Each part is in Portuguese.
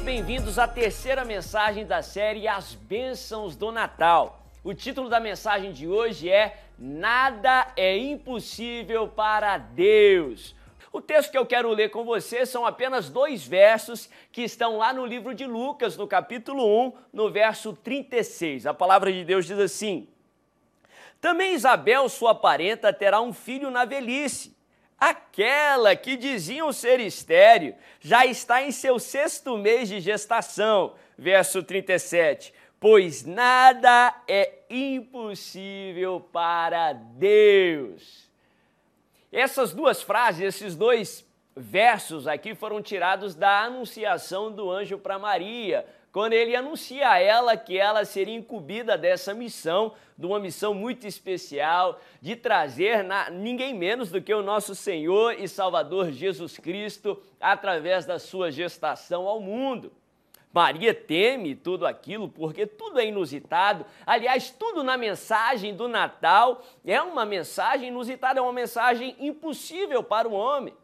bem-vindos à terceira mensagem da série As Bênçãos do Natal. O título da mensagem de hoje é Nada é impossível para Deus. O texto que eu quero ler com você são apenas dois versos que estão lá no livro de Lucas, no capítulo 1, no verso 36. A palavra de Deus diz assim: Também Isabel, sua parenta, terá um filho na velhice Aquela que diziam ser estéreo já está em seu sexto mês de gestação. Verso 37. Pois nada é impossível para Deus. Essas duas frases, esses dois versos aqui foram tirados da anunciação do anjo para Maria quando ele anuncia a ela que ela seria incumbida dessa missão, de uma missão muito especial, de trazer na, ninguém menos do que o nosso Senhor e Salvador Jesus Cristo através da sua gestação ao mundo. Maria teme tudo aquilo porque tudo é inusitado. Aliás, tudo na mensagem do Natal é uma mensagem inusitada, é uma mensagem impossível para o homem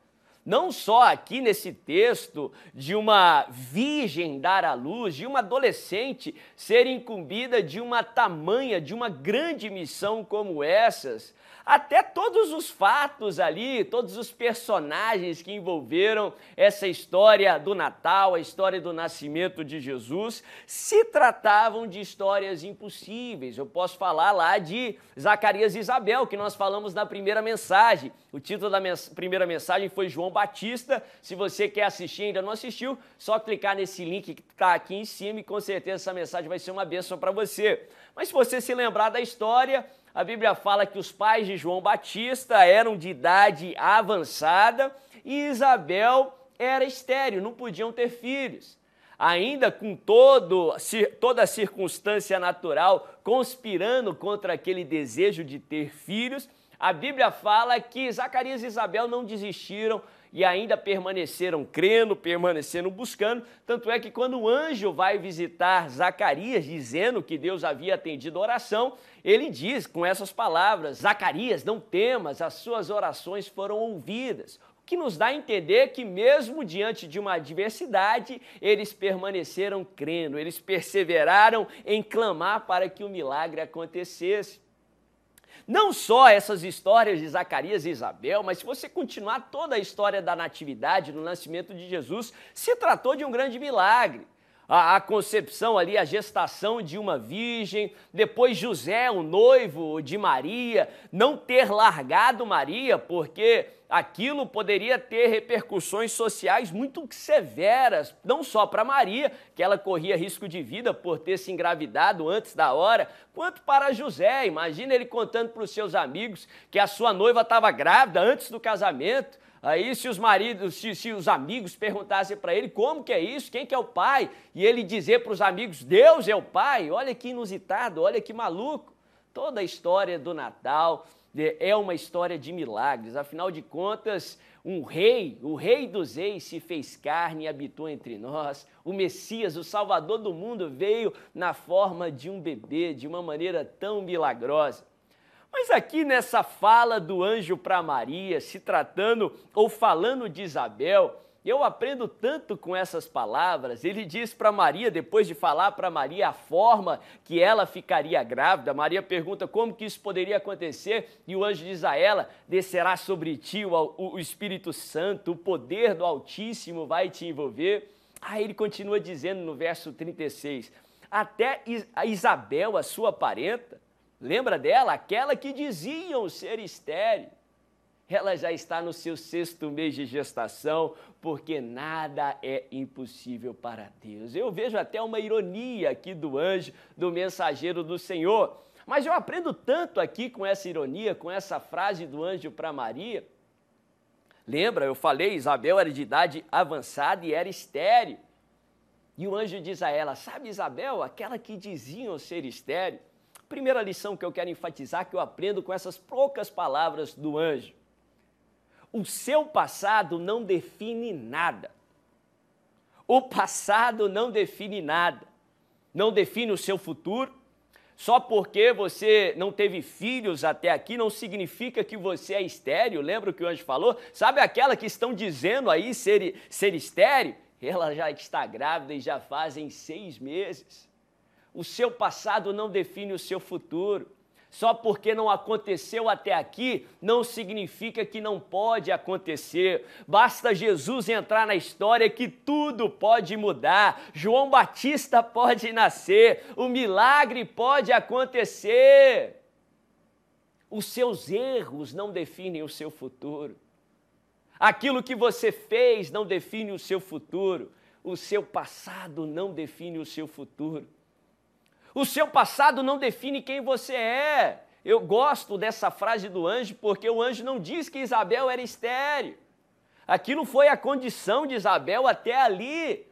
não só aqui nesse texto de uma virgem dar à luz, de uma adolescente ser incumbida de uma tamanha, de uma grande missão como essas, até todos os fatos ali, todos os personagens que envolveram essa história do Natal, a história do nascimento de Jesus, se tratavam de histórias impossíveis. Eu posso falar lá de Zacarias e Isabel, que nós falamos na primeira mensagem. O título da mens primeira mensagem foi João Batista. Se você quer assistir e ainda não assistiu, só clicar nesse link que está aqui em cima e com certeza essa mensagem vai ser uma bênção para você. Mas se você se lembrar da história, a Bíblia fala que os pais de João Batista eram de idade avançada e Isabel era estéril, não podiam ter filhos. Ainda com todo, toda a circunstância natural conspirando contra aquele desejo de ter filhos, a Bíblia fala que Zacarias e Isabel não desistiram e ainda permaneceram crendo, permaneceram buscando. Tanto é que quando o anjo vai visitar Zacarias, dizendo que Deus havia atendido a oração, ele diz com essas palavras: Zacarias, não temas, as suas orações foram ouvidas. Que nos dá a entender que, mesmo diante de uma adversidade, eles permaneceram crendo, eles perseveraram em clamar para que o milagre acontecesse. Não só essas histórias de Zacarias e Isabel, mas se você continuar toda a história da natividade, do nascimento de Jesus, se tratou de um grande milagre. A, concepção ali, a gestação de uma virgem, depois José, o noivo de Maria, não ter largado Maria, porque aquilo poderia ter repercussões sociais muito severas, não só para Maria, que ela corria risco de vida por ter se engravidado antes da hora, quanto para José. Imagina ele contando para os seus amigos que a sua noiva estava grávida antes do casamento. Aí, se os maridos, se, se os amigos perguntassem para ele como que é isso, quem que é o pai, e ele dizer para os amigos, Deus é o pai, olha que inusitado, olha que maluco. Toda a história do Natal, é uma história de milagres. Afinal de contas, um rei, o rei dos reis, se fez carne e habitou entre nós. O Messias, o Salvador do mundo, veio na forma de um bebê, de uma maneira tão milagrosa. Mas aqui nessa fala do anjo para Maria, se tratando ou falando de Isabel, eu aprendo tanto com essas palavras. Ele diz para Maria, depois de falar para Maria a forma que ela ficaria grávida, Maria pergunta como que isso poderia acontecer, e o anjo diz a ela: descerá sobre ti o, o Espírito Santo, o poder do Altíssimo vai te envolver. Aí ele continua dizendo no verso 36: até Isabel, a sua parenta, lembra dela? Aquela que diziam ser estéreo ela já está no seu sexto mês de gestação, porque nada é impossível para Deus. Eu vejo até uma ironia aqui do anjo, do mensageiro do Senhor. Mas eu aprendo tanto aqui com essa ironia, com essa frase do anjo para Maria. Lembra, eu falei, Isabel era de idade avançada e era estéreo. E o anjo diz a ela: Sabe, Isabel, aquela que diziam ser estéreo? Primeira lição que eu quero enfatizar, que eu aprendo com essas poucas palavras do anjo. O seu passado não define nada. O passado não define nada. Não define o seu futuro. Só porque você não teve filhos até aqui não significa que você é estéreo. Lembra o que o anjo falou? Sabe aquela que estão dizendo aí ser, ser estéreo? ela já está grávida e já fazem seis meses. O seu passado não define o seu futuro. Só porque não aconteceu até aqui, não significa que não pode acontecer. Basta Jesus entrar na história que tudo pode mudar. João Batista pode nascer, o milagre pode acontecer. Os seus erros não definem o seu futuro. Aquilo que você fez não define o seu futuro. O seu passado não define o seu futuro. O seu passado não define quem você é. Eu gosto dessa frase do anjo porque o anjo não diz que Isabel era estéreo. Aquilo foi a condição de Isabel até ali.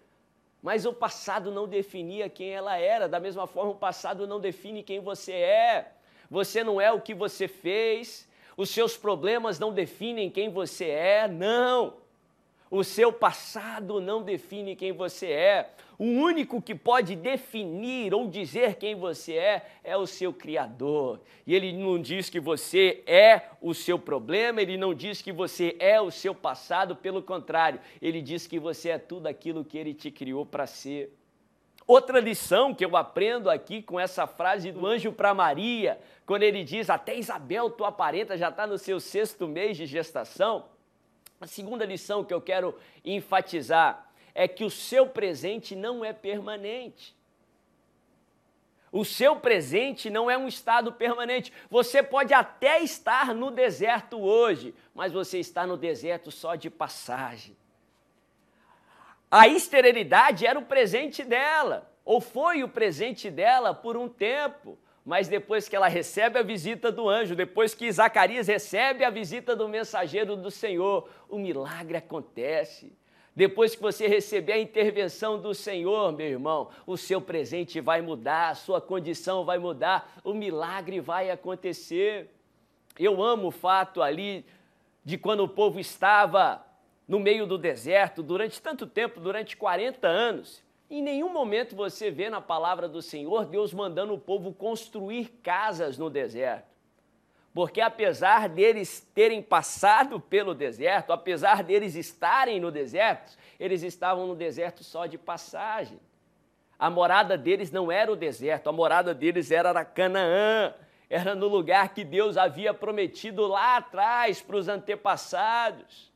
Mas o passado não definia quem ela era. Da mesma forma, o passado não define quem você é. Você não é o que você fez. Os seus problemas não definem quem você é. Não. O seu passado não define quem você é. O único que pode definir ou dizer quem você é é o seu Criador. E ele não diz que você é o seu problema, ele não diz que você é o seu passado, pelo contrário, ele diz que você é tudo aquilo que ele te criou para ser. Outra lição que eu aprendo aqui com essa frase do anjo para Maria, quando ele diz: Até Isabel, tua parenta, já está no seu sexto mês de gestação a segunda lição que eu quero enfatizar é que o seu presente não é permanente. O seu presente não é um estado permanente. Você pode até estar no deserto hoje, mas você está no deserto só de passagem. A esterilidade era o presente dela, ou foi o presente dela por um tempo mas depois que ela recebe a visita do anjo, depois que Zacarias recebe a visita do mensageiro do Senhor, o milagre acontece. Depois que você receber a intervenção do Senhor, meu irmão, o seu presente vai mudar, a sua condição vai mudar, o milagre vai acontecer. Eu amo o fato ali de quando o povo estava no meio do deserto durante tanto tempo, durante 40 anos. Em nenhum momento você vê na palavra do Senhor Deus mandando o povo construir casas no deserto. Porque apesar deles terem passado pelo deserto, apesar deles estarem no deserto, eles estavam no deserto só de passagem. A morada deles não era o deserto, a morada deles era na Canaã, era no lugar que Deus havia prometido lá atrás para os antepassados.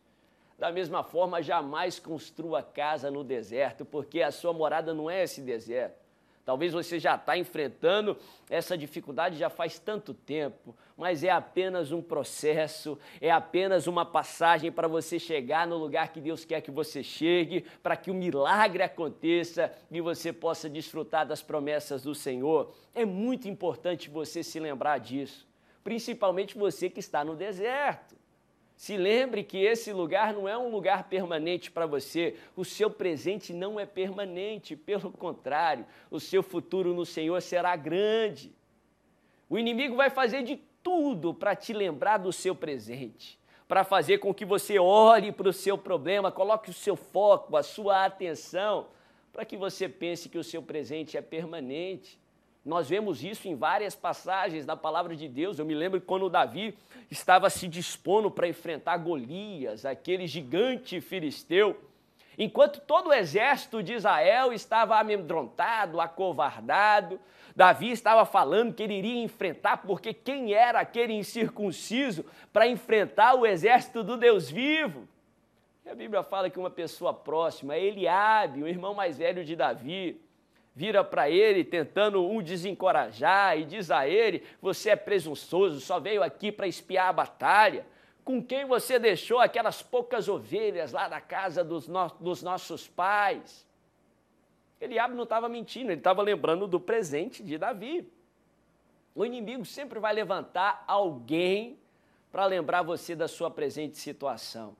Da mesma forma, jamais construa casa no deserto, porque a sua morada não é esse deserto. Talvez você já está enfrentando essa dificuldade já faz tanto tempo, mas é apenas um processo, é apenas uma passagem para você chegar no lugar que Deus quer que você chegue, para que o milagre aconteça e você possa desfrutar das promessas do Senhor. É muito importante você se lembrar disso, principalmente você que está no deserto. Se lembre que esse lugar não é um lugar permanente para você. O seu presente não é permanente, pelo contrário, o seu futuro no Senhor será grande. O inimigo vai fazer de tudo para te lembrar do seu presente, para fazer com que você olhe para o seu problema, coloque o seu foco, a sua atenção, para que você pense que o seu presente é permanente. Nós vemos isso em várias passagens da palavra de Deus. Eu me lembro quando Davi estava se dispondo para enfrentar Golias, aquele gigante filisteu. Enquanto todo o exército de Israel estava amedrontado, acovardado, Davi estava falando que ele iria enfrentar, porque quem era aquele incircunciso para enfrentar o exército do Deus vivo? E a Bíblia fala que uma pessoa próxima, Eliabe, o irmão mais velho de Davi, vira para ele tentando o desencorajar e diz a ele: Você é presunçoso, só veio aqui para espiar a batalha. Com quem você deixou aquelas poucas ovelhas lá da casa dos, no dos nossos pais? Eliabe não estava mentindo, ele estava lembrando do presente de Davi. O inimigo sempre vai levantar alguém para lembrar você da sua presente situação.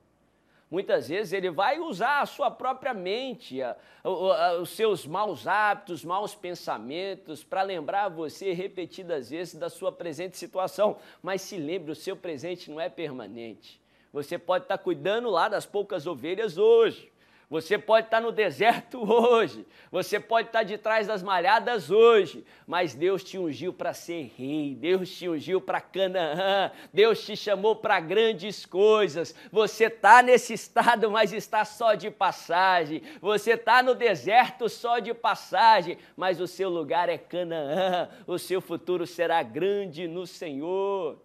Muitas vezes ele vai usar a sua própria mente, a, a, os seus maus hábitos, maus pensamentos, para lembrar você repetidas vezes da sua presente situação. Mas se lembre, o seu presente não é permanente. Você pode estar cuidando lá das poucas ovelhas hoje, Você pode estar no deserto hoje, você pode estar de trás das malhadas hoje, mas Deus te ungiu para ser rei, Deus te ungiu para Canaã, Deus te chamou para grandes coisas. Você está nesse estado, mas está só de passagem. Você está no deserto só de passagem, mas o seu lugar é Canaã, o seu futuro será grande no Senhor.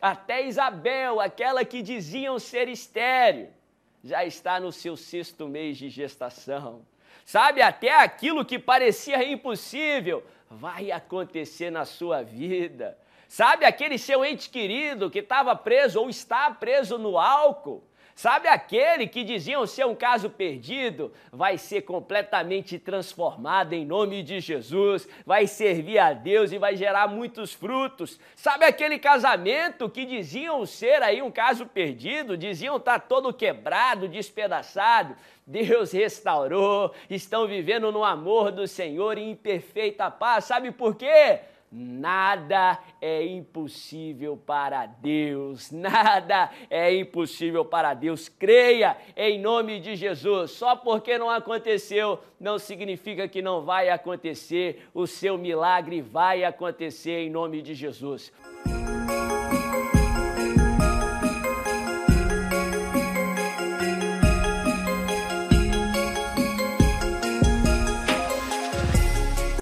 Até Isabel, aquela que diziam ser estéreo, já está no seu sexto mês de gestação. Sabe, até aquilo que parecia impossível vai acontecer na sua vida. Sabe, aquele seu ente querido que estava preso ou está preso no álcool, Sabe aquele que diziam ser um caso perdido? Vai ser completamente transformado em nome de Jesus, vai servir a Deus e vai gerar muitos frutos. Sabe aquele casamento que diziam ser aí um caso perdido, diziam estar tá todo quebrado, despedaçado? Deus restaurou, estão vivendo no amor do Senhor em perfeita paz. Sabe por quê? Nada é impossível para Deus, nada é impossível para Deus. Creia em nome de Jesus. Só porque não aconteceu, não significa que não vai acontecer. O seu milagre vai acontecer em nome de Jesus.